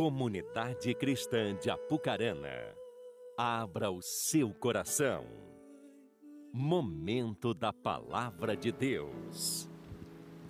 Comunidade Cristã de Apucarana, abra o seu coração. Momento da Palavra de Deus.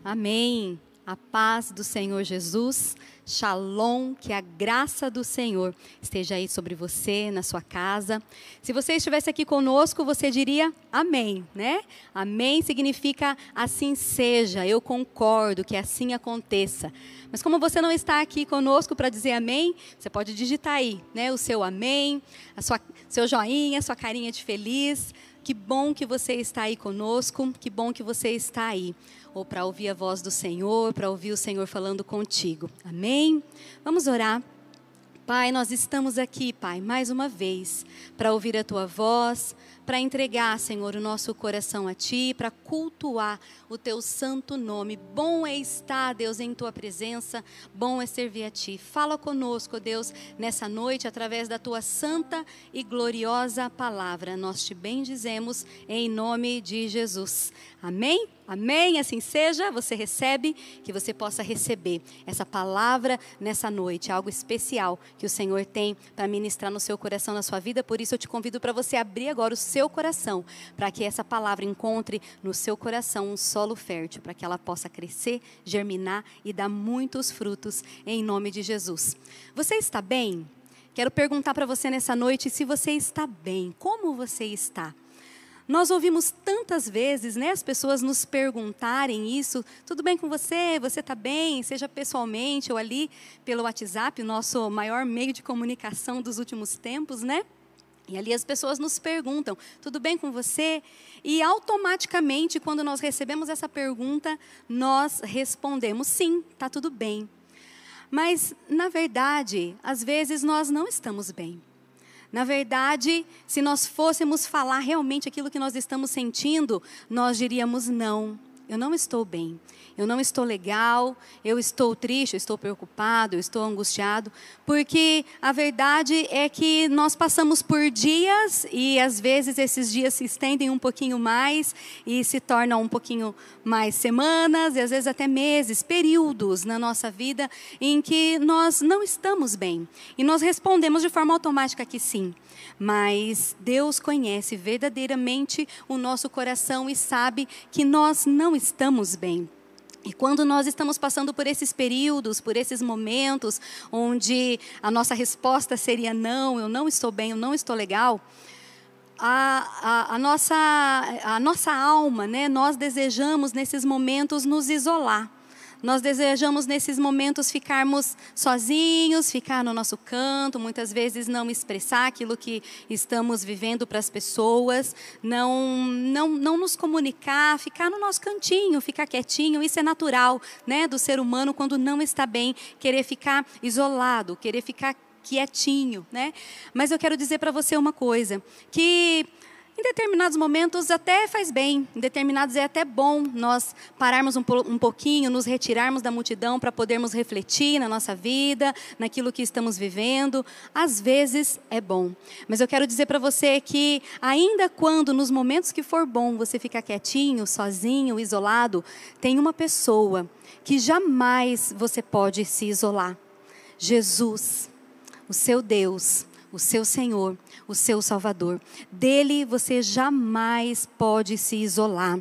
Amém. A paz do Senhor Jesus, Shalom, que a graça do Senhor esteja aí sobre você, na sua casa. Se você estivesse aqui conosco, você diria amém, né? Amém significa assim seja, eu concordo que assim aconteça. Mas como você não está aqui conosco para dizer amém, você pode digitar aí, né? O seu amém, a sua, seu joinha, sua carinha de feliz. Que bom que você está aí conosco, que bom que você está aí ou para ouvir a voz do Senhor, para ouvir o Senhor falando contigo. Amém? Vamos orar. Pai, nós estamos aqui, Pai, mais uma vez, para ouvir a tua voz, para entregar, Senhor, o nosso coração a Ti, para cultuar o Teu santo nome. Bom é estar, Deus, em Tua presença, bom é servir a Ti. Fala conosco, Deus, nessa noite, através da Tua santa e gloriosa palavra. Nós te bendizemos em nome de Jesus. Amém? Amém? Assim seja, você recebe, que você possa receber essa palavra nessa noite, algo especial que o Senhor tem para ministrar no seu coração, na sua vida. Por isso eu te convido para você abrir agora o seu coração, para que essa palavra encontre no seu coração um solo fértil, para que ela possa crescer, germinar e dar muitos frutos em nome de Jesus. Você está bem? Quero perguntar para você nessa noite se você está bem. Como você está? Nós ouvimos tantas vezes, né, as pessoas nos perguntarem isso. Tudo bem com você? Você está bem? Seja pessoalmente ou ali pelo WhatsApp, nosso maior meio de comunicação dos últimos tempos, né? E ali as pessoas nos perguntam: tudo bem com você? E automaticamente, quando nós recebemos essa pergunta, nós respondemos: sim, está tudo bem. Mas, na verdade, às vezes nós não estamos bem. Na verdade, se nós fôssemos falar realmente aquilo que nós estamos sentindo, nós diríamos não eu não estou bem, eu não estou legal, eu estou triste, eu estou preocupado, eu estou angustiado, porque a verdade é que nós passamos por dias e às vezes esses dias se estendem um pouquinho mais e se tornam um pouquinho mais semanas e às vezes até meses, períodos na nossa vida em que nós não estamos bem. E nós respondemos de forma automática que sim mas Deus conhece verdadeiramente o nosso coração e sabe que nós não estamos bem. E quando nós estamos passando por esses períodos, por esses momentos, onde a nossa resposta seria não, eu não estou bem, eu não estou legal, a, a, a, nossa, a nossa alma, né, nós desejamos nesses momentos nos isolar. Nós desejamos nesses momentos ficarmos sozinhos, ficar no nosso canto, muitas vezes não expressar aquilo que estamos vivendo para as pessoas, não, não, não nos comunicar, ficar no nosso cantinho, ficar quietinho. Isso é natural né, do ser humano quando não está bem, querer ficar isolado, querer ficar quietinho, né? Mas eu quero dizer para você uma coisa, que em determinados momentos até faz bem, em determinados é até bom nós pararmos um, um pouquinho, nos retirarmos da multidão para podermos refletir na nossa vida, naquilo que estamos vivendo. Às vezes é bom. Mas eu quero dizer para você que, ainda quando nos momentos que for bom você ficar quietinho, sozinho, isolado, tem uma pessoa que jamais você pode se isolar: Jesus, o seu Deus o seu Senhor, o seu Salvador. Dele você jamais pode se isolar.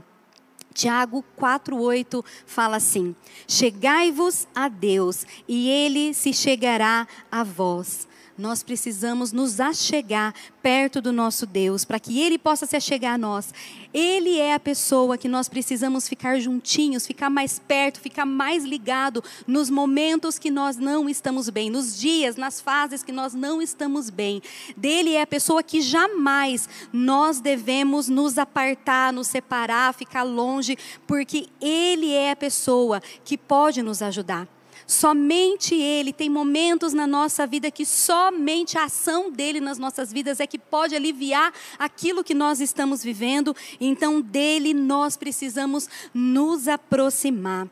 Tiago 4,8 fala assim: Chegai-vos a Deus, e ele se chegará a vós nós precisamos nos achegar perto do nosso Deus, para que Ele possa se achegar a nós. Ele é a pessoa que nós precisamos ficar juntinhos, ficar mais perto, ficar mais ligado nos momentos que nós não estamos bem, nos dias, nas fases que nós não estamos bem. Dele é a pessoa que jamais nós devemos nos apartar, nos separar, ficar longe, porque Ele é a pessoa que pode nos ajudar. Somente Ele tem momentos na nossa vida que somente a ação dele nas nossas vidas é que pode aliviar aquilo que nós estamos vivendo. Então, dele nós precisamos nos aproximar.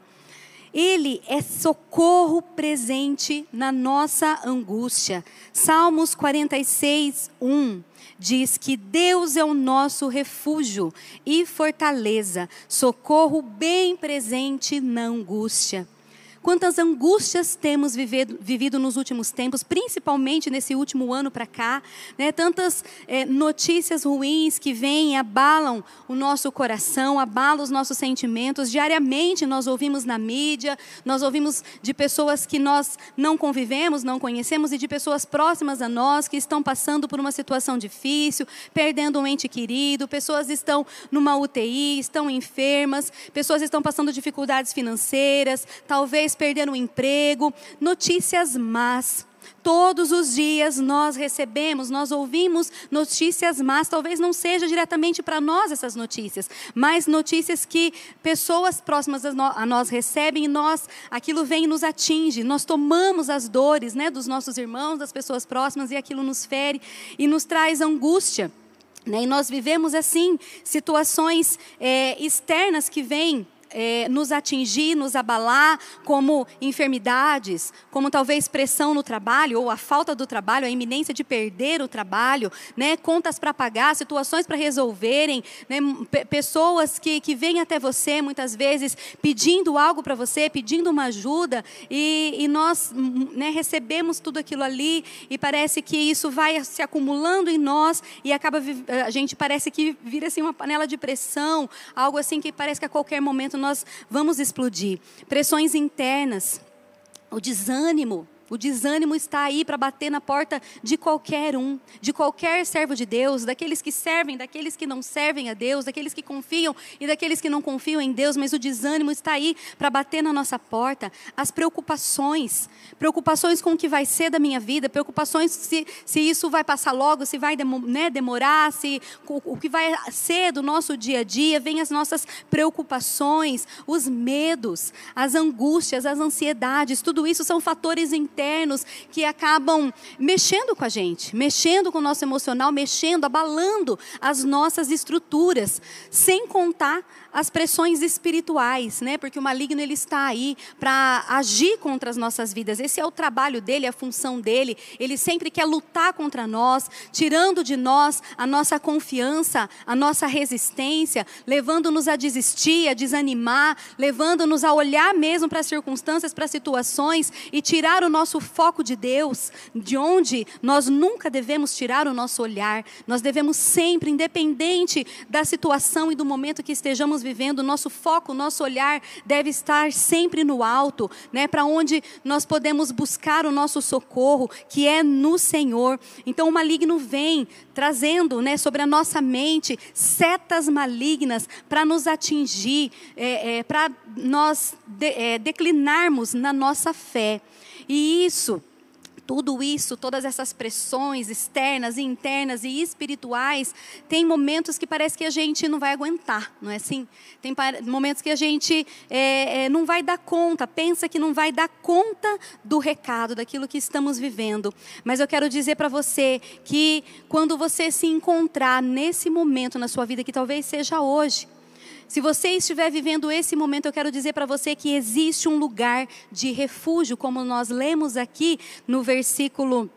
Ele é socorro presente na nossa angústia. Salmos 46, 1 diz que Deus é o nosso refúgio e fortaleza, socorro bem presente na angústia. Quantas angústias temos vivido, vivido nos últimos tempos, principalmente nesse último ano para cá, né? Tantas é, notícias ruins que vêm abalam o nosso coração, abalam os nossos sentimentos. Diariamente nós ouvimos na mídia, nós ouvimos de pessoas que nós não convivemos, não conhecemos e de pessoas próximas a nós que estão passando por uma situação difícil, perdendo um ente querido, pessoas estão numa UTI, estão enfermas, pessoas estão passando dificuldades financeiras, talvez perderam o emprego, notícias más. Todos os dias nós recebemos, nós ouvimos notícias más, talvez não seja diretamente para nós essas notícias, mas notícias que pessoas próximas a nós recebem e nós, aquilo vem e nos atinge, nós tomamos as dores né, dos nossos irmãos, das pessoas próximas e aquilo nos fere e nos traz angústia. Né? E nós vivemos assim situações é, externas que vêm é, nos atingir, nos abalar, como enfermidades, como talvez pressão no trabalho, ou a falta do trabalho, a iminência de perder o trabalho, né, contas para pagar, situações para resolverem, né, pessoas que, que vêm até você muitas vezes pedindo algo para você, pedindo uma ajuda, e, e nós né, recebemos tudo aquilo ali, e parece que isso vai se acumulando em nós, e acaba, a gente parece que vira assim uma panela de pressão, algo assim que parece que a qualquer momento nós vamos explodir. Pressões internas, o desânimo, o desânimo está aí para bater na porta de qualquer um, de qualquer servo de Deus, daqueles que servem, daqueles que não servem a Deus, daqueles que confiam e daqueles que não confiam em Deus, mas o desânimo está aí para bater na nossa porta. As preocupações, preocupações com o que vai ser da minha vida, preocupações se, se isso vai passar logo, se vai né, demorar, se o, o que vai ser do nosso dia a dia, vem as nossas preocupações, os medos, as angústias, as ansiedades, tudo isso são fatores internos internos que acabam mexendo com a gente, mexendo com o nosso emocional, mexendo, abalando as nossas estruturas, sem contar as pressões espirituais, né? Porque o maligno ele está aí para agir contra as nossas vidas. Esse é o trabalho dele, a função dele. Ele sempre quer lutar contra nós, tirando de nós a nossa confiança, a nossa resistência, levando-nos a desistir, a desanimar, levando-nos a olhar mesmo para as circunstâncias, para as situações e tirar o nosso foco de Deus, de onde nós nunca devemos tirar o nosso olhar. Nós devemos sempre, independente da situação e do momento que estejamos vivendo, o nosso foco, o nosso olhar deve estar sempre no alto, né, para onde nós podemos buscar o nosso socorro, que é no Senhor. Então o maligno vem trazendo né, sobre a nossa mente setas malignas para nos atingir, é, é, para nós de, é, declinarmos na nossa fé. E isso tudo isso, todas essas pressões externas e internas e espirituais, tem momentos que parece que a gente não vai aguentar, não é assim? Tem momentos que a gente é, é, não vai dar conta, pensa que não vai dar conta do recado, daquilo que estamos vivendo. Mas eu quero dizer para você que quando você se encontrar nesse momento na sua vida, que talvez seja hoje, se você estiver vivendo esse momento, eu quero dizer para você que existe um lugar de refúgio, como nós lemos aqui no versículo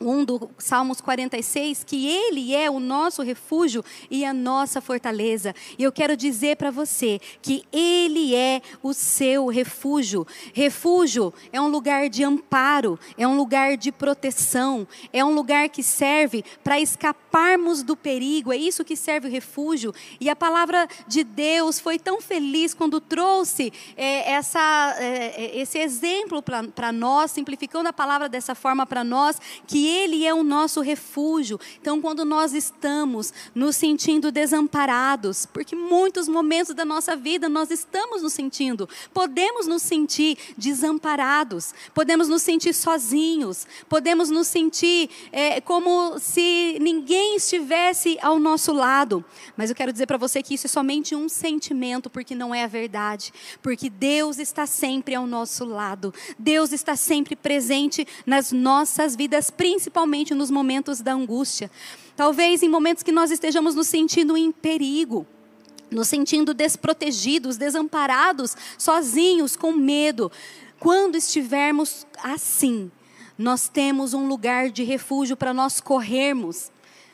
1 do Salmos 46, que Ele é o nosso refúgio e a nossa fortaleza. E eu quero dizer para você que Ele é o seu refúgio. Refúgio é um lugar de amparo, é um lugar de proteção, é um lugar que serve para escaparmos do perigo. É isso que serve o refúgio. E a palavra de Deus foi tão feliz quando trouxe é, essa, é, esse exemplo para nós, simplificando a palavra dessa forma para nós, que ele é o nosso refúgio. Então, quando nós estamos nos sentindo desamparados, porque muitos momentos da nossa vida nós estamos nos sentindo, podemos nos sentir desamparados, podemos nos sentir sozinhos, podemos nos sentir é, como se ninguém estivesse ao nosso lado. Mas eu quero dizer para você que isso é somente um sentimento, porque não é a verdade. Porque Deus está sempre ao nosso lado, Deus está sempre presente nas nossas vidas, principalmente principalmente nos momentos da angústia. Talvez em momentos que nós estejamos nos sentindo em perigo, nos sentindo desprotegidos, desamparados, sozinhos, com medo. Quando estivermos assim, nós temos um lugar de refúgio para nós corrermos.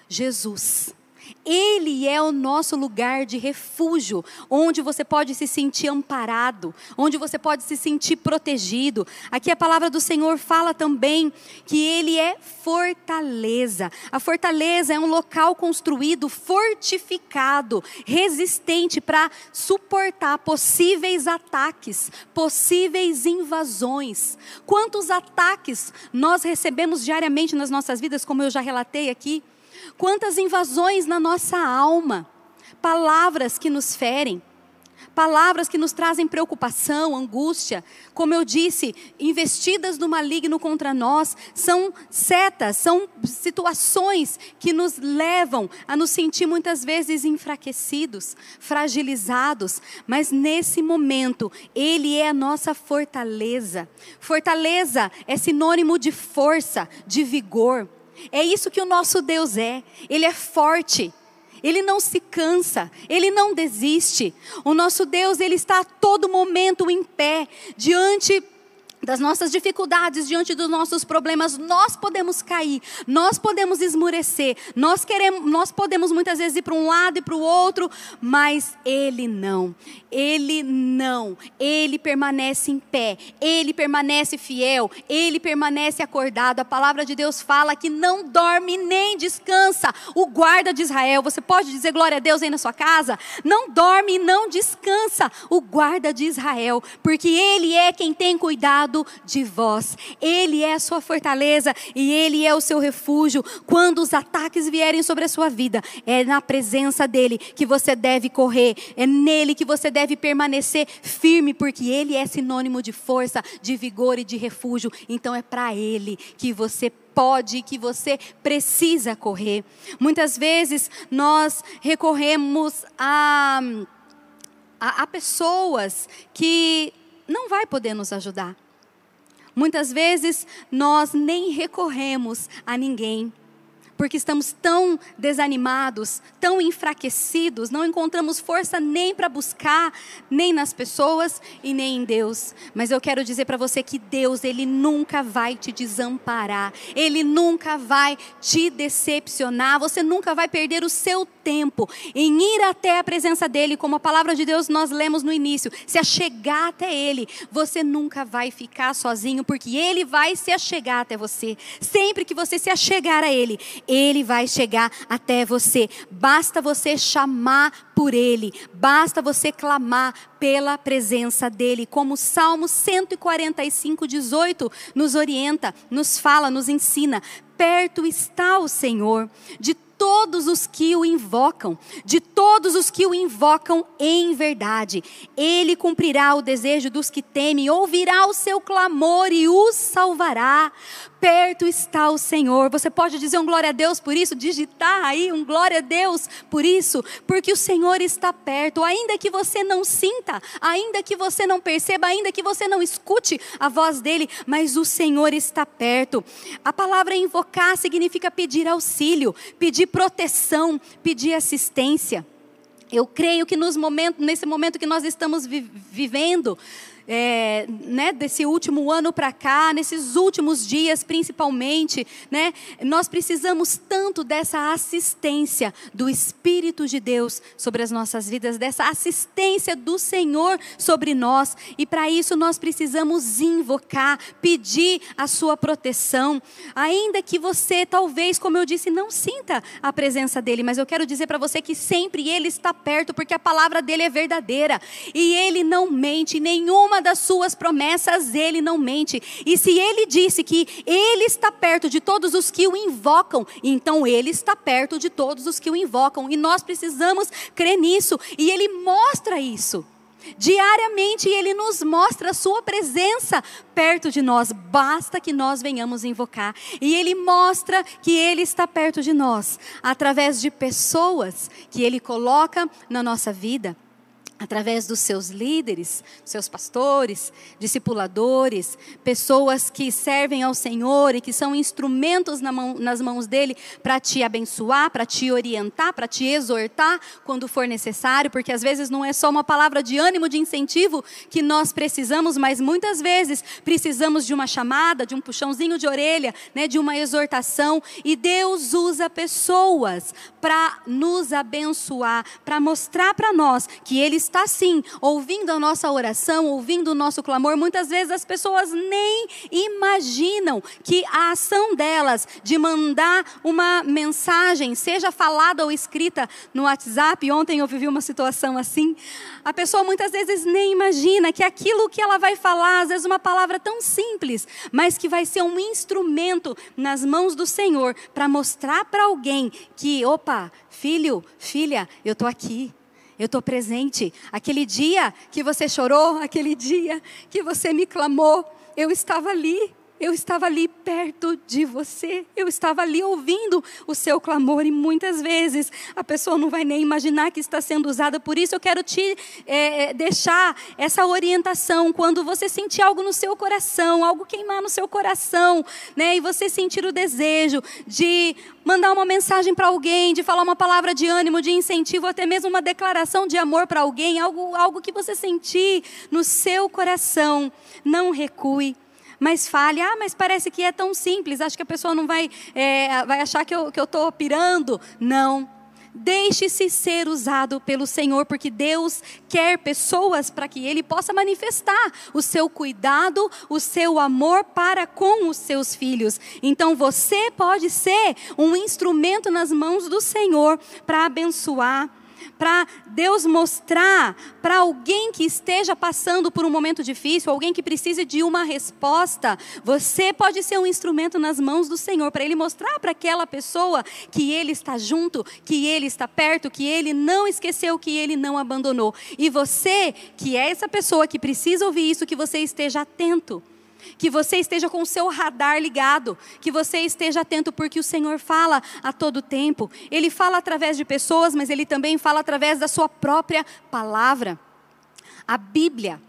Jesus. Ele é o nosso lugar de refúgio, onde você pode se sentir amparado, onde você pode se sentir protegido. Aqui a palavra do Senhor fala também que Ele é fortaleza. A fortaleza é um local construído, fortificado, resistente para suportar possíveis ataques, possíveis invasões. Quantos ataques nós recebemos diariamente nas nossas vidas, como eu já relatei aqui? Quantas invasões na nossa alma, palavras que nos ferem, palavras que nos trazem preocupação, angústia, como eu disse, investidas do maligno contra nós, são setas, são situações que nos levam a nos sentir muitas vezes enfraquecidos, fragilizados, mas nesse momento, Ele é a nossa fortaleza. Fortaleza é sinônimo de força, de vigor. É isso que o nosso Deus é. Ele é forte. Ele não se cansa, ele não desiste. O nosso Deus, ele está a todo momento em pé diante das nossas dificuldades, diante dos nossos problemas, nós podemos cair, nós podemos esmurecer, nós queremos, nós podemos muitas vezes ir para um lado e para o outro, mas ele não. Ele não. Ele permanece em pé, ele permanece fiel, ele permanece acordado. A palavra de Deus fala que não dorme nem descansa. O guarda de Israel, você pode dizer glória a Deus aí na sua casa? Não dorme e não descansa. O guarda de Israel, porque ele é quem tem cuidado de vós. Ele é a sua fortaleza e ele é o seu refúgio. Quando os ataques vierem sobre a sua vida, é na presença dele que você deve correr, é nele que você deve permanecer firme, porque ele é sinônimo de força, de vigor e de refúgio. Então é para ele que você pode, que você precisa correr. Muitas vezes nós recorremos a, a, a pessoas que não vai poder nos ajudar. Muitas vezes nós nem recorremos a ninguém porque estamos tão desanimados, tão enfraquecidos, não encontramos força nem para buscar, nem nas pessoas e nem em Deus. Mas eu quero dizer para você que Deus, Ele nunca vai te desamparar, Ele nunca vai te decepcionar, você nunca vai perder o seu tempo em ir até a presença dEle, como a palavra de Deus nós lemos no início, se achegar até Ele, você nunca vai ficar sozinho, porque Ele vai se achegar até você. Sempre que você se achegar a Ele, ele vai chegar até você. Basta você chamar por Ele, basta você clamar pela presença dEle, como o Salmo 145, 18 nos orienta, nos fala, nos ensina. Perto está o Senhor de todos os que o invocam, de todos os que o invocam em verdade. Ele cumprirá o desejo dos que temem, ouvirá o seu clamor e os salvará. Perto está o Senhor. Você pode dizer um glória a Deus por isso, digitar aí um glória a Deus por isso, porque o Senhor está perto, ainda que você não sinta, ainda que você não perceba, ainda que você não escute a voz dele, mas o Senhor está perto. A palavra invocar significa pedir auxílio, pedir proteção, pedir assistência. Eu creio que nos momentos, nesse momento que nós estamos vi vivendo, é, né, desse último ano para cá, nesses últimos dias principalmente, né, nós precisamos tanto dessa assistência do Espírito de Deus sobre as nossas vidas, dessa assistência do Senhor sobre nós, e para isso nós precisamos invocar, pedir a sua proteção, ainda que você talvez, como eu disse, não sinta a presença dele, mas eu quero dizer para você que sempre ele está perto, porque a palavra dele é verdadeira e ele não mente, nenhuma nenhuma das suas promessas ele não mente. E se ele disse que ele está perto de todos os que o invocam, então ele está perto de todos os que o invocam. E nós precisamos crer nisso. E ele mostra isso. Diariamente ele nos mostra a sua presença perto de nós, basta que nós venhamos invocar. E ele mostra que ele está perto de nós através de pessoas que ele coloca na nossa vida através dos seus líderes, seus pastores, discipuladores, pessoas que servem ao Senhor e que são instrumentos na mão, nas mãos dele para te abençoar, para te orientar, para te exortar quando for necessário, porque às vezes não é só uma palavra de ânimo, de incentivo que nós precisamos, mas muitas vezes precisamos de uma chamada, de um puxãozinho de orelha, né, de uma exortação, e Deus usa pessoas para nos abençoar, para mostrar para nós que ele está sim ouvindo a nossa oração, ouvindo o nosso clamor. Muitas vezes as pessoas nem imaginam que a ação delas de mandar uma mensagem, seja falada ou escrita no WhatsApp, ontem eu vivi uma situação assim, a pessoa muitas vezes nem imagina que aquilo que ela vai falar, às vezes uma palavra tão simples, mas que vai ser um instrumento nas mãos do Senhor para mostrar para alguém que, opa, filho, filha, eu estou aqui. Eu estou presente. Aquele dia que você chorou, aquele dia que você me clamou, eu estava ali. Eu estava ali perto de você, eu estava ali ouvindo o seu clamor, e muitas vezes a pessoa não vai nem imaginar que está sendo usada. Por isso eu quero te é, deixar essa orientação. Quando você sentir algo no seu coração, algo queimar no seu coração, né, e você sentir o desejo de mandar uma mensagem para alguém, de falar uma palavra de ânimo, de incentivo, até mesmo uma declaração de amor para alguém, algo, algo que você sentir no seu coração, não recue mas fale, ah, mas parece que é tão simples, acho que a pessoa não vai, é, vai achar que eu estou que eu pirando. Não. Deixe-se ser usado pelo Senhor, porque Deus quer pessoas para que Ele possa manifestar o seu cuidado, o seu amor para com os seus filhos. Então você pode ser um instrumento nas mãos do Senhor para abençoar para Deus mostrar para alguém que esteja passando por um momento difícil, alguém que precise de uma resposta, você pode ser um instrumento nas mãos do Senhor, para Ele mostrar para aquela pessoa que Ele está junto, que Ele está perto, que Ele não esqueceu, que Ele não abandonou. E você, que é essa pessoa que precisa ouvir isso, que você esteja atento que você esteja com o seu radar ligado, que você esteja atento, porque o Senhor fala a todo tempo. Ele fala através de pessoas, mas ele também fala através da sua própria palavra. A Bíblia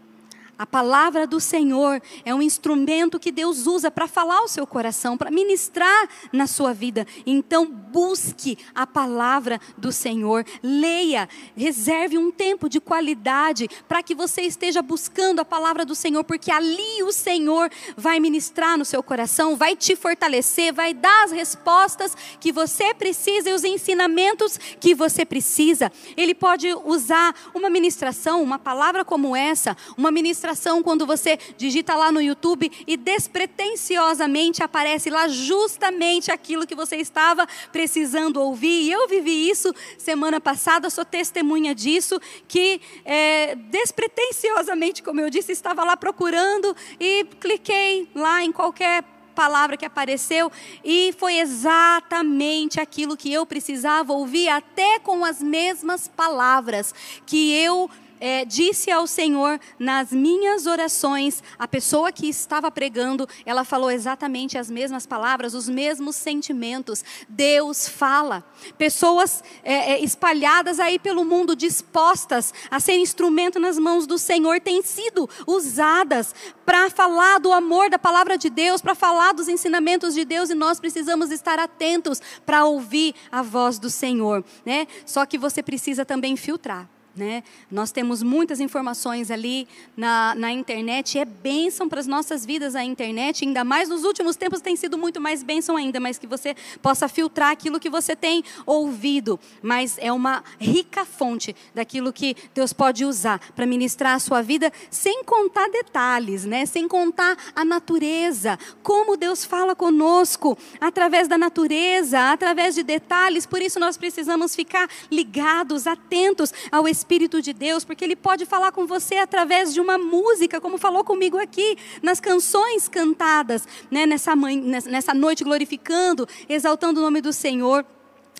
a palavra do Senhor é um instrumento que Deus usa para falar ao seu coração, para ministrar na sua vida. Então, busque a palavra do Senhor, leia, reserve um tempo de qualidade para que você esteja buscando a palavra do Senhor, porque ali o Senhor vai ministrar no seu coração, vai te fortalecer, vai dar as respostas que você precisa e os ensinamentos que você precisa. Ele pode usar uma ministração, uma palavra como essa, uma ministração quando você digita lá no YouTube e despretensiosamente aparece lá justamente aquilo que você estava precisando ouvir. E eu vivi isso semana passada, sou testemunha disso, que é, despretensiosamente, como eu disse, estava lá procurando e cliquei lá em qualquer palavra que apareceu e foi exatamente aquilo que eu precisava ouvir, até com as mesmas palavras que eu é, disse ao Senhor nas minhas orações, a pessoa que estava pregando, ela falou exatamente as mesmas palavras, os mesmos sentimentos. Deus fala. Pessoas é, é, espalhadas aí pelo mundo, dispostas a ser instrumento nas mãos do Senhor, têm sido usadas para falar do amor da palavra de Deus, para falar dos ensinamentos de Deus, e nós precisamos estar atentos para ouvir a voz do Senhor. Né? Só que você precisa também filtrar. Né? Nós temos muitas informações ali na, na internet, é bênção para as nossas vidas a internet, ainda mais nos últimos tempos tem sido muito mais bênção ainda, mas que você possa filtrar aquilo que você tem ouvido, mas é uma rica fonte daquilo que Deus pode usar para ministrar a sua vida, sem contar detalhes, né? sem contar a natureza, como Deus fala conosco, através da natureza, através de detalhes, por isso nós precisamos ficar ligados, atentos ao Espírito Espírito de Deus, porque Ele pode falar com você através de uma música, como falou comigo aqui, nas canções cantadas, né, nessa, mãe, nessa noite, glorificando, exaltando o nome do Senhor.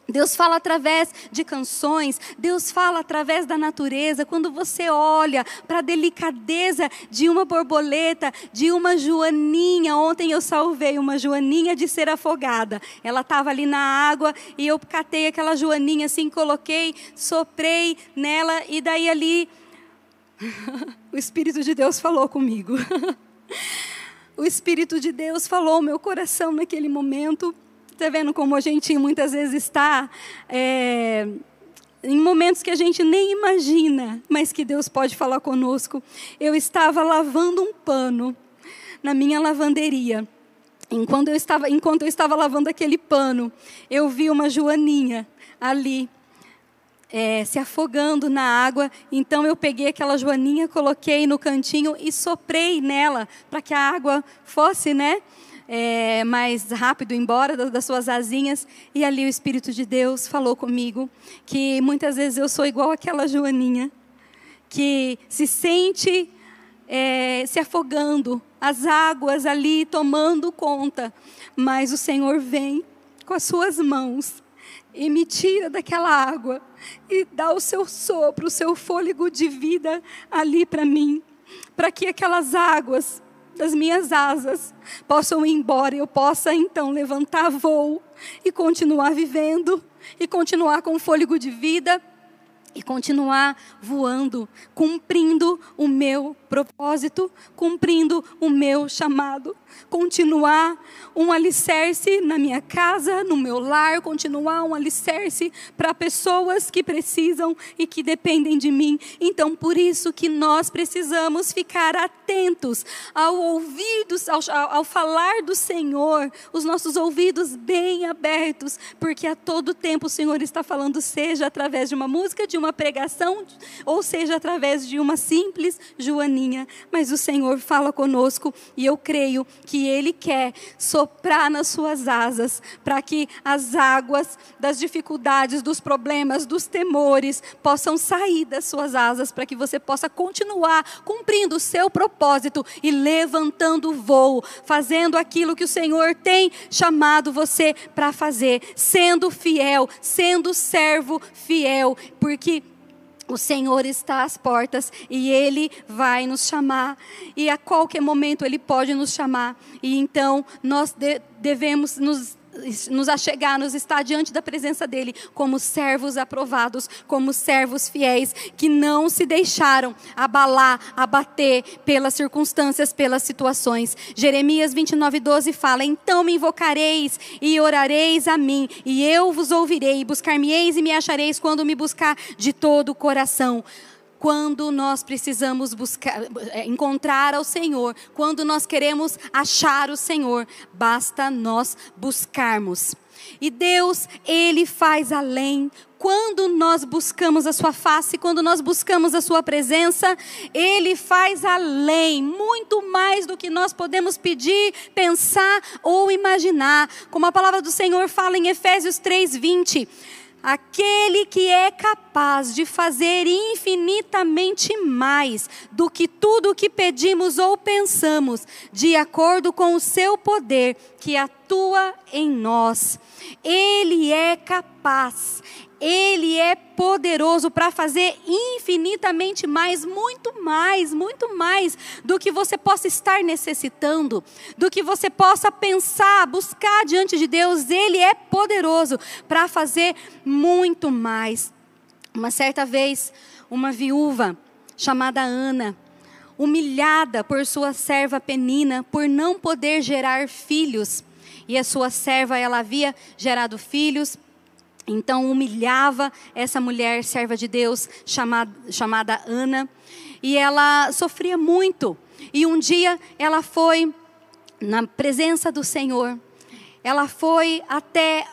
Deus fala através de canções, Deus fala através da natureza. Quando você olha para a delicadeza de uma borboleta, de uma joaninha. Ontem eu salvei uma joaninha de ser afogada. Ela estava ali na água e eu catei aquela joaninha assim, coloquei, soprei nela e daí ali o Espírito de Deus falou comigo. o Espírito de Deus falou meu coração naquele momento. Está vendo como a gente muitas vezes está é, em momentos que a gente nem imagina, mas que Deus pode falar conosco. Eu estava lavando um pano na minha lavanderia. Enquanto eu estava, enquanto eu estava lavando aquele pano, eu vi uma joaninha ali é, se afogando na água. Então eu peguei aquela joaninha, coloquei no cantinho e soprei nela para que a água fosse, né? É, mais rápido embora das, suas asinhas. E ali o Espírito de Deus falou comigo que muitas vezes eu sou igual aquela joaninha que se sente é, se afogando, as águas ali tomando conta, mas o Senhor vem com as suas mãos e me tira daquela água e dá o seu sopro, o seu fôlego de vida ali para mim, para que aquelas águas das minhas asas. Possam ir embora e eu possa então levantar voo e continuar vivendo e continuar com fôlego de vida e continuar voando, cumprindo o meu propósito, cumprindo o meu chamado. Continuar um alicerce na minha casa, no meu lar, continuar um alicerce para pessoas que precisam e que dependem de mim. Então, por isso que nós precisamos ficar atentos ao ouvidos, ao, ao falar do Senhor, os nossos ouvidos bem abertos, porque a todo tempo o Senhor está falando, seja através de uma música, de uma pregação, ou seja através de uma simples joaninha. Mas o Senhor fala conosco e eu creio que Ele quer soprar nas suas asas para que as águas das dificuldades, dos problemas, dos temores possam sair das suas asas, para que você possa continuar cumprindo o seu propósito e levantando o voo, fazendo aquilo que o Senhor tem chamado você para fazer, sendo fiel, sendo servo fiel, porque o Senhor está às portas e Ele vai nos chamar. E a qualquer momento Ele pode nos chamar. E então nós devemos nos nos achegar, nos estar diante da presença dele como servos aprovados, como servos fiéis que não se deixaram abalar, abater pelas circunstâncias, pelas situações. Jeremias 29:12 fala: "Então me invocareis e orareis a mim, e eu vos ouvirei, buscar-me-eis e me achareis quando me buscar de todo o coração." Quando nós precisamos buscar, é, encontrar ao Senhor, quando nós queremos achar o Senhor, basta nós buscarmos. E Deus, Ele faz além. Quando nós buscamos a Sua face, quando nós buscamos a Sua presença, Ele faz além, muito mais do que nós podemos pedir, pensar ou imaginar. Como a palavra do Senhor fala em Efésios 3, 20 aquele que é capaz de fazer infinitamente mais do que tudo o que pedimos ou pensamos, de acordo com o seu poder que atua em nós. Ele é capaz, ele é poderoso para fazer infinitamente mais, muito mais, muito mais do que você possa estar necessitando, do que você possa pensar, buscar diante de Deus. Ele é poderoso para fazer muito mais. Uma certa vez, uma viúva chamada Ana, humilhada por sua serva Penina por não poder gerar filhos, e a sua serva ela havia gerado filhos, então humilhava essa mulher serva de Deus chamada, chamada Ana, e ela sofria muito. E um dia ela foi na presença do Senhor, ela foi até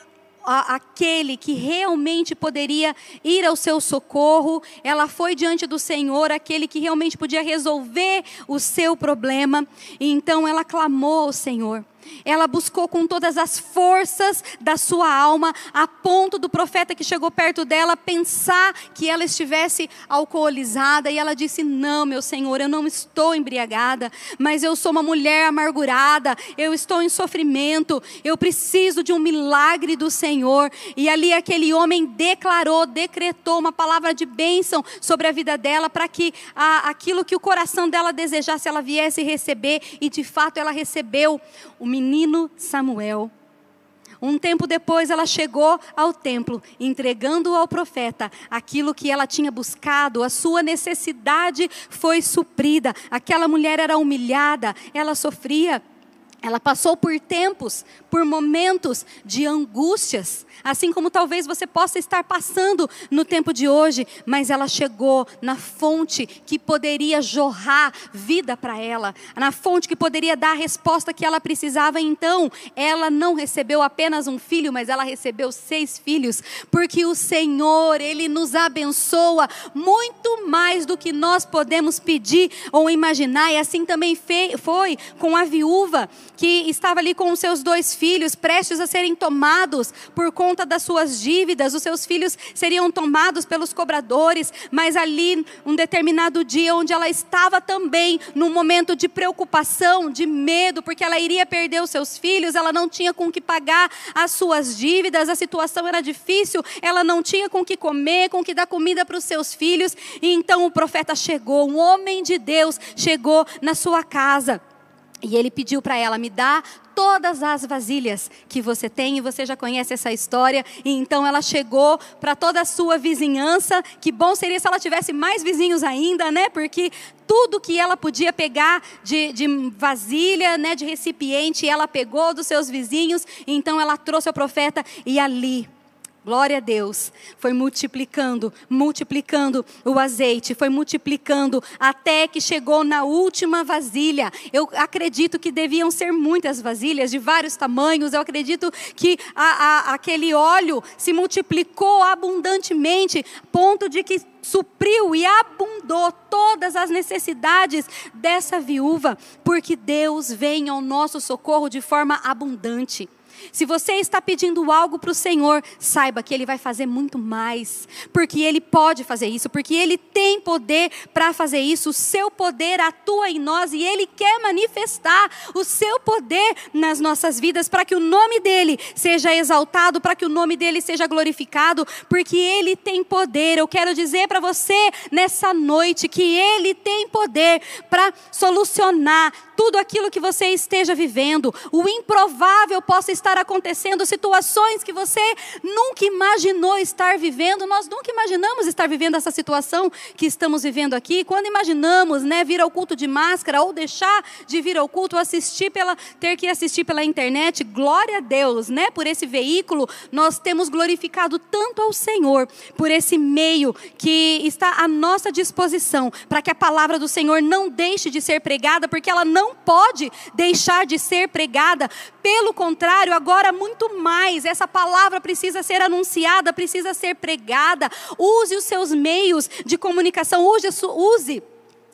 aquele que realmente poderia ir ao seu socorro, ela foi diante do Senhor, aquele que realmente podia resolver o seu problema, e então ela clamou ao Senhor. Ela buscou com todas as forças da sua alma, a ponto do profeta que chegou perto dela pensar que ela estivesse alcoolizada. E ela disse: Não, meu Senhor, eu não estou embriagada, mas eu sou uma mulher amargurada, eu estou em sofrimento, eu preciso de um milagre do Senhor. E ali aquele homem declarou, decretou uma palavra de bênção sobre a vida dela, para que a, aquilo que o coração dela desejasse, ela viesse receber. E de fato ela recebeu o menino Samuel. Um tempo depois, ela chegou ao templo, entregando ao profeta aquilo que ela tinha buscado, a sua necessidade foi suprida. Aquela mulher era humilhada, ela sofria ela passou por tempos, por momentos de angústias, assim como talvez você possa estar passando no tempo de hoje, mas ela chegou na fonte que poderia jorrar vida para ela, na fonte que poderia dar a resposta que ela precisava. Então, ela não recebeu apenas um filho, mas ela recebeu seis filhos, porque o Senhor, Ele nos abençoa muito mais do que nós podemos pedir ou imaginar, e assim também foi com a viúva que estava ali com os seus dois filhos, prestes a serem tomados por conta das suas dívidas, os seus filhos seriam tomados pelos cobradores, mas ali, um determinado dia, onde ela estava também num momento de preocupação, de medo, porque ela iria perder os seus filhos, ela não tinha com que pagar as suas dívidas, a situação era difícil, ela não tinha com que comer, com que dar comida para os seus filhos, e então o profeta chegou, um homem de Deus chegou na sua casa. E ele pediu para ela: me dá todas as vasilhas que você tem, e você já conhece essa história. E então ela chegou para toda a sua vizinhança. Que bom seria se ela tivesse mais vizinhos ainda, né? Porque tudo que ela podia pegar de, de vasilha, né, de recipiente, ela pegou dos seus vizinhos. Então ela trouxe ao profeta e ali Glória a Deus. Foi multiplicando, multiplicando o azeite, foi multiplicando até que chegou na última vasilha. Eu acredito que deviam ser muitas vasilhas de vários tamanhos. Eu acredito que a, a, aquele óleo se multiplicou abundantemente, ponto de que supriu e abundou todas as necessidades dessa viúva, porque Deus vem ao nosso socorro de forma abundante. Se você está pedindo algo para o Senhor, saiba que Ele vai fazer muito mais, porque Ele pode fazer isso, porque Ele tem poder para fazer isso. O seu poder atua em nós e Ele quer manifestar o seu poder nas nossas vidas para que o nome dEle seja exaltado, para que o nome dEle seja glorificado, porque Ele tem poder. Eu quero dizer para você nessa noite que Ele tem poder para solucionar tudo aquilo que você esteja vivendo, o improvável possa estar acontecendo, situações que você nunca imaginou estar vivendo. Nós nunca imaginamos estar vivendo essa situação que estamos vivendo aqui. Quando imaginamos, né, vir ao culto de máscara ou deixar de vir ao culto, assistir pela ter que assistir pela internet, glória a Deus, né, por esse veículo, nós temos glorificado tanto ao Senhor por esse meio que está à nossa disposição, para que a palavra do Senhor não deixe de ser pregada, porque ela não não pode deixar de ser pregada. Pelo contrário, agora muito mais. Essa palavra precisa ser anunciada, precisa ser pregada. Use os seus meios de comunicação, use, use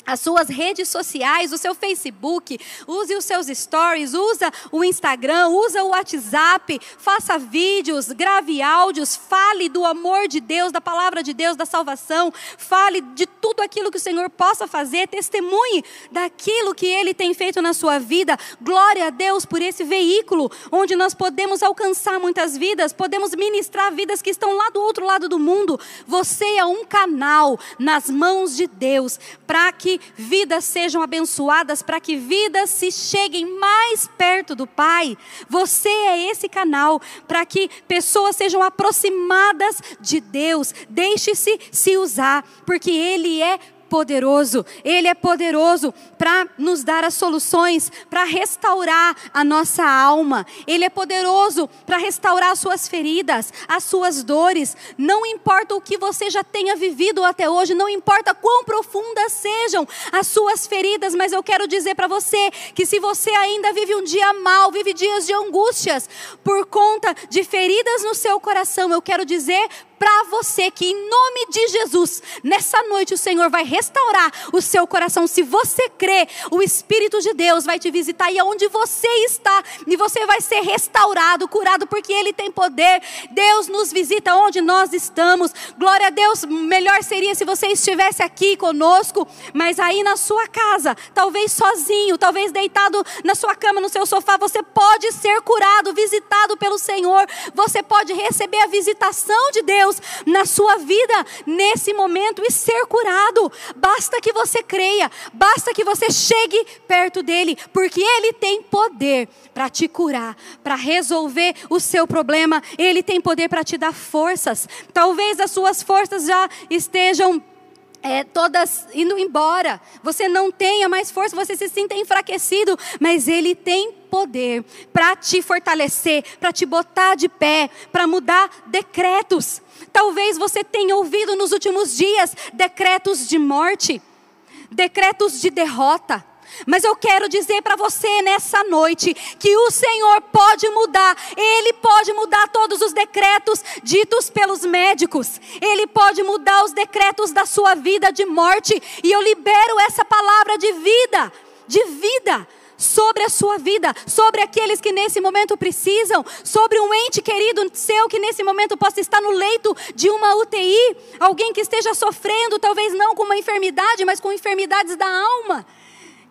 as suas redes sociais, o seu Facebook, use os seus stories, usa o Instagram, usa o WhatsApp, faça vídeos, grave áudios, fale do amor de Deus, da palavra de Deus, da salvação, fale de tudo aquilo que o Senhor possa fazer, testemunhe daquilo que ele tem feito na sua vida. Glória a Deus por esse veículo onde nós podemos alcançar muitas vidas, podemos ministrar vidas que estão lá do outro lado do mundo. Você é um canal nas mãos de Deus para que vidas sejam abençoadas, para que vidas se cheguem mais perto do Pai. Você é esse canal para que pessoas sejam aproximadas de Deus. Deixe-se se usar, porque Ele é poderoso. Ele é poderoso para nos dar as soluções, para restaurar a nossa alma. Ele é poderoso para restaurar as suas feridas, as suas dores. Não importa o que você já tenha vivido até hoje, não importa quão profundas sejam as suas feridas, mas eu quero dizer para você que se você ainda vive um dia mal, vive dias de angústias por conta de feridas no seu coração, eu quero dizer para você que, em nome de Jesus, nessa noite o Senhor vai restaurar o seu coração. Se você crê, o Espírito de Deus vai te visitar e aonde você está, e você vai ser restaurado, curado, porque Ele tem poder. Deus nos visita onde nós estamos. Glória a Deus. Melhor seria se você estivesse aqui conosco, mas aí na sua casa, talvez sozinho, talvez deitado na sua cama, no seu sofá, você pode ser curado, visitado pelo Senhor. Você pode receber a visitação de Deus Deus na sua vida nesse momento e ser curado. Basta que você creia, basta que você chegue perto dele, porque ele tem poder para te curar, para resolver o seu problema, ele tem poder para te dar forças. Talvez as suas forças já estejam é, todas indo embora. Você não tenha mais força, você se sinta enfraquecido, mas Ele tem poder para te fortalecer, para te botar de pé, para mudar decretos. Talvez você tenha ouvido nos últimos dias decretos de morte, decretos de derrota mas eu quero dizer para você nessa noite que o Senhor pode mudar, Ele pode mudar todos os decretos ditos pelos médicos, Ele pode mudar os decretos da sua vida de morte, e eu libero essa palavra de vida, de vida sobre a sua vida, sobre aqueles que nesse momento precisam, sobre um ente querido seu que nesse momento possa estar no leito de uma UTI, alguém que esteja sofrendo, talvez não com uma enfermidade, mas com enfermidades da alma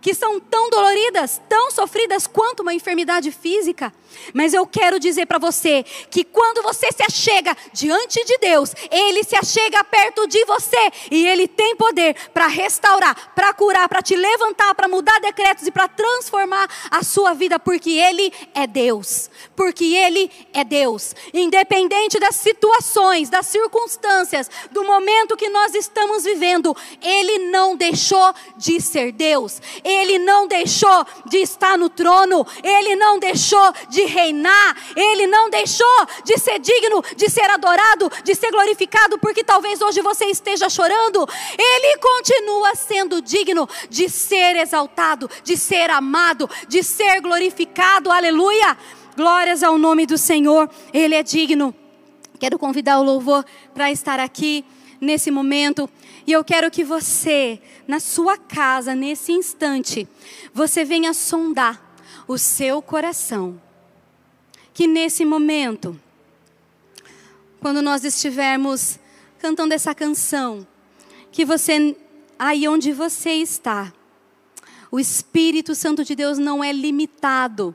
que são tão doloridas, tão sofridas quanto uma enfermidade física. Mas eu quero dizer para você que quando você se achega diante de Deus, Ele se achega perto de você e Ele tem poder para restaurar, para curar, para te levantar, para mudar decretos e para transformar a sua vida, porque Ele é Deus. Porque Ele é Deus. Independente das situações, das circunstâncias, do momento que nós estamos vivendo, Ele não deixou de ser Deus. Ele não deixou de estar no trono. Ele não deixou de reinar, ele não deixou de ser digno de ser adorado, de ser glorificado, porque talvez hoje você esteja chorando. Ele continua sendo digno de ser exaltado, de ser amado, de ser glorificado. Aleluia! Glórias ao nome do Senhor, ele é digno. Quero convidar o louvor para estar aqui nesse momento. E eu quero que você, na sua casa, nesse instante, você venha sondar o seu coração que nesse momento, quando nós estivermos cantando essa canção, que você, aí onde você está, o Espírito Santo de Deus não é limitado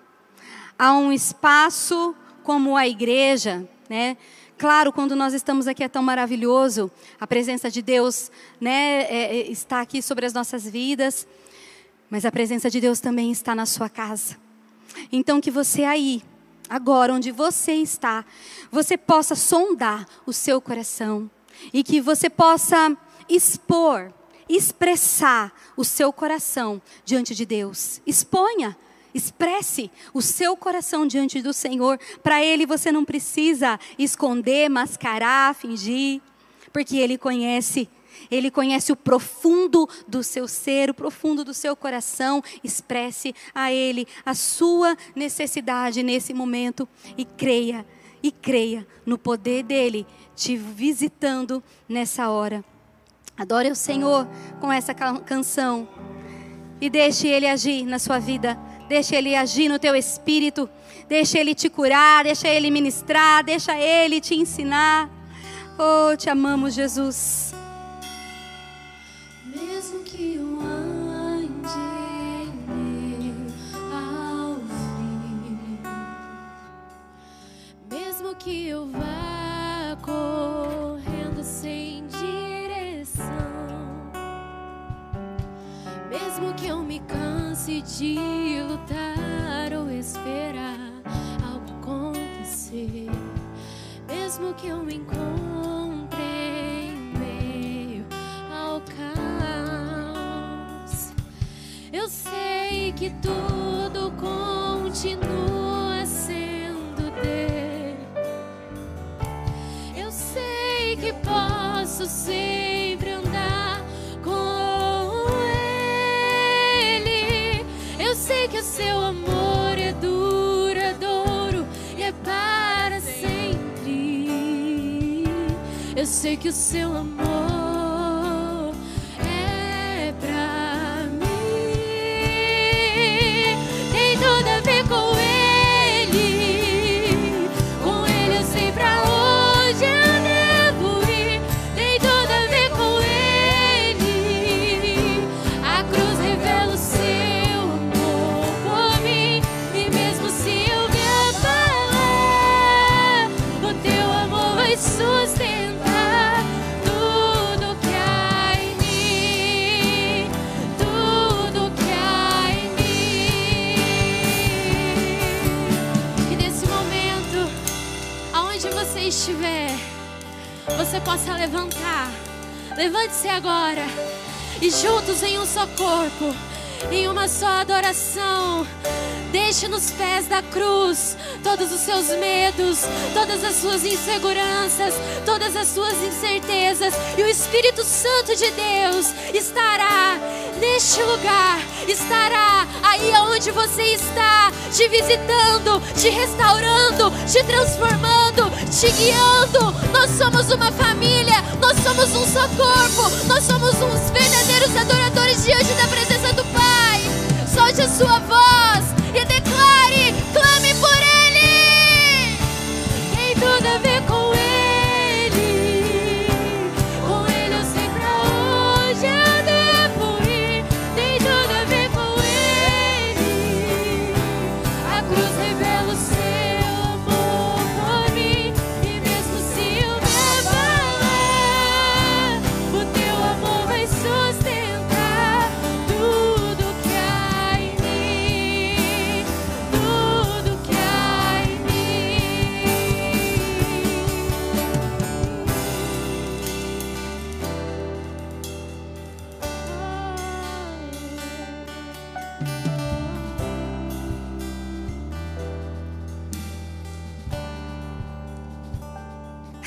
a um espaço como a igreja, né? Claro, quando nós estamos aqui é tão maravilhoso, a presença de Deus, né, é, é está aqui sobre as nossas vidas, mas a presença de Deus também está na sua casa. Então que você aí, agora onde você está, você possa sondar o seu coração e que você possa expor, expressar o seu coração diante de Deus. Exponha. Expresse o seu coração diante do Senhor. Para Ele você não precisa esconder, mascarar, fingir, porque Ele conhece ele conhece o profundo do seu ser, o profundo do seu coração. Expresse a Ele a sua necessidade nesse momento e creia, e creia no poder dele te visitando nessa hora. Adore o Senhor com essa canção e deixe Ele agir na sua vida. Deixe Ele agir no teu espírito. Deixe Ele te curar. Deixa Ele ministrar. Deixa Ele te ensinar. Oh, te amamos, Jesus. Que eu vá correndo sem direção, mesmo que eu me canse de lutar ou esperar algo acontecer, mesmo que eu me encontre em meio ao caos, eu sei que tudo posso sempre andar com Ele. Eu sei que o seu amor é duradouro e é para sempre. Eu sei que o seu amor você possa levantar. Levante-se agora e juntos em um só corpo, em uma só adoração. Deixe nos pés da cruz todos os seus medos, todas as suas inseguranças, todas as suas incertezas, e o Espírito Santo de Deus estará neste lugar, estará aí onde você está, te visitando, te restaurando, te transformando, te guiando. Nós somos uma família, nós somos um só corpo, nós somos uns verdadeiros adoradores diante da presença do Pai. Solte a sua voz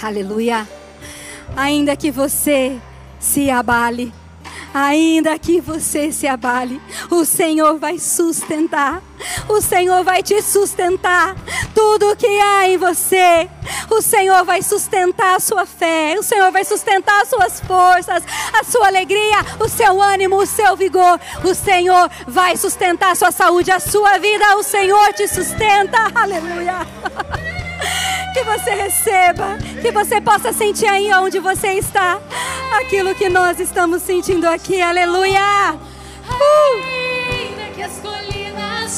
Aleluia. Ainda que você se abale, ainda que você se abale, o Senhor vai sustentar. O Senhor vai te sustentar. Tudo que há em você, o Senhor vai sustentar a sua fé, o Senhor vai sustentar as suas forças, a sua alegria, o seu ânimo, o seu vigor. O Senhor vai sustentar a sua saúde, a sua vida. O Senhor te sustenta. Aleluia. Que você receba, que você possa sentir aí onde você está, aquilo que nós estamos sentindo aqui, aleluia. Uh! Ainda que as colinas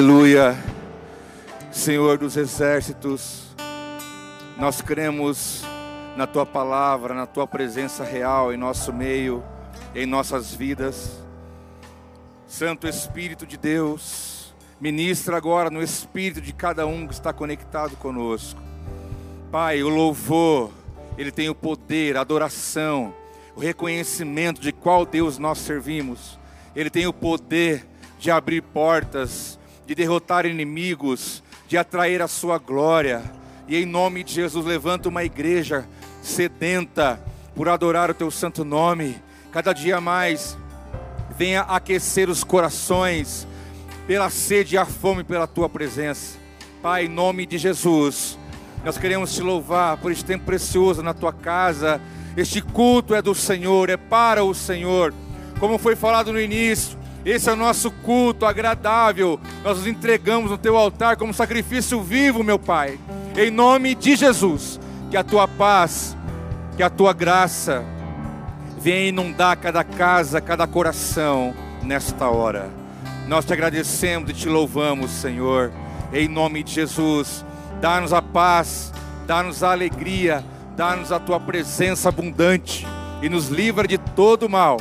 Aleluia, Senhor dos exércitos, nós cremos na tua palavra, na tua presença real em nosso meio, em nossas vidas. Santo Espírito de Deus, ministra agora no espírito de cada um que está conectado conosco. Pai, o louvor, ele tem o poder, a adoração, o reconhecimento de qual Deus nós servimos. Ele tem o poder de abrir portas, de derrotar inimigos, de atrair a sua glória. E em nome de Jesus, levanta uma igreja sedenta por adorar o teu santo nome. Cada dia mais venha aquecer os corações, pela sede e a fome pela tua presença. Pai, em nome de Jesus, nós queremos te louvar por este tempo precioso na tua casa. Este culto é do Senhor, é para o Senhor. Como foi falado no início, esse é o nosso culto agradável. Nós nos entregamos no teu altar como sacrifício vivo, meu Pai. Em nome de Jesus, que a tua paz, que a tua graça venha inundar cada casa, cada coração nesta hora. Nós te agradecemos e te louvamos, Senhor. Em nome de Jesus, dá-nos a paz, dá-nos a alegria, dá-nos a tua presença abundante e nos livra de todo mal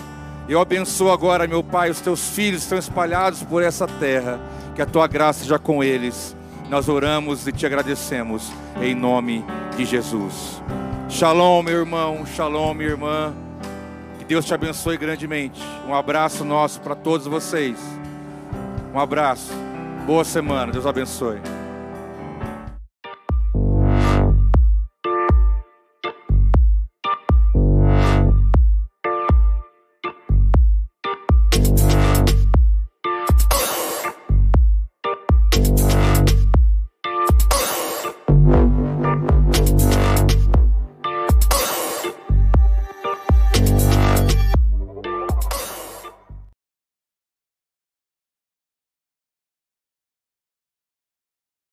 eu abençoo agora, meu Pai, os teus filhos estão espalhados por essa terra. Que a tua graça seja com eles. Nós oramos e te agradecemos em nome de Jesus. Shalom, meu irmão. Shalom, minha irmã. Que Deus te abençoe grandemente. Um abraço nosso para todos vocês. Um abraço. Boa semana. Deus abençoe.